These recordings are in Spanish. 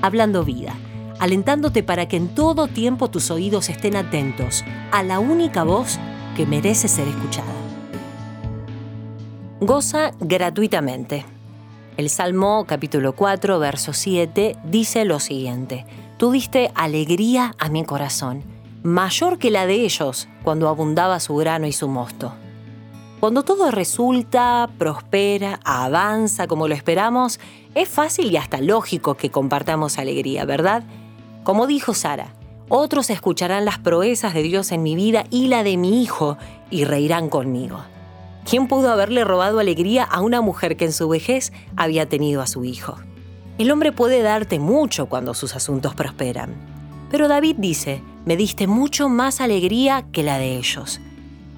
Hablando Vida, alentándote para que en todo tiempo tus oídos estén atentos a la única voz que merece ser escuchada. Goza gratuitamente. El Salmo capítulo 4, verso 7 dice lo siguiente, Tú diste alegría a mi corazón, mayor que la de ellos cuando abundaba su grano y su mosto. Cuando todo resulta, prospera, avanza como lo esperamos, es fácil y hasta lógico que compartamos alegría, ¿verdad? Como dijo Sara, otros escucharán las proezas de Dios en mi vida y la de mi hijo y reirán conmigo. ¿Quién pudo haberle robado alegría a una mujer que en su vejez había tenido a su hijo? El hombre puede darte mucho cuando sus asuntos prosperan. Pero David dice, me diste mucho más alegría que la de ellos.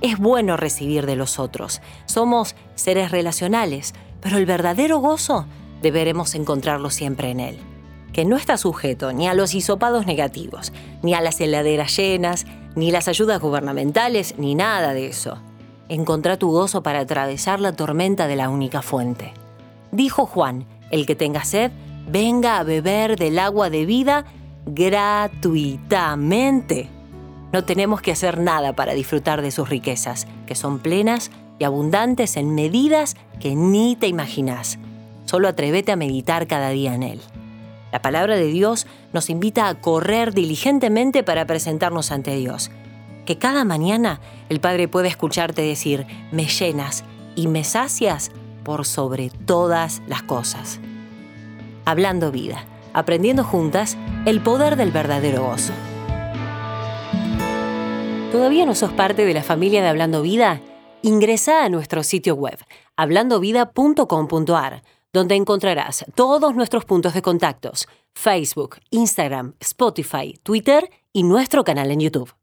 Es bueno recibir de los otros. Somos seres relacionales, pero el verdadero gozo deberemos encontrarlo siempre en Él, que no está sujeto ni a los hisopados negativos, ni a las heladeras llenas, ni las ayudas gubernamentales, ni nada de eso. Encontrá tu gozo para atravesar la tormenta de la única fuente. Dijo Juan, el que tenga sed, venga a beber del agua de vida gratuitamente. No tenemos que hacer nada para disfrutar de sus riquezas, que son plenas y abundantes en medidas que ni te imaginas. Solo atrévete a meditar cada día en Él. La palabra de Dios nos invita a correr diligentemente para presentarnos ante Dios. Que cada mañana el Padre pueda escucharte decir, me llenas y me sacias por sobre todas las cosas. Hablando vida, aprendiendo juntas el poder del verdadero gozo. ¿Todavía no sos parte de la familia de Hablando Vida? Ingresa a nuestro sitio web, hablandovida.com.ar, donde encontrarás todos nuestros puntos de contactos, Facebook, Instagram, Spotify, Twitter y nuestro canal en YouTube.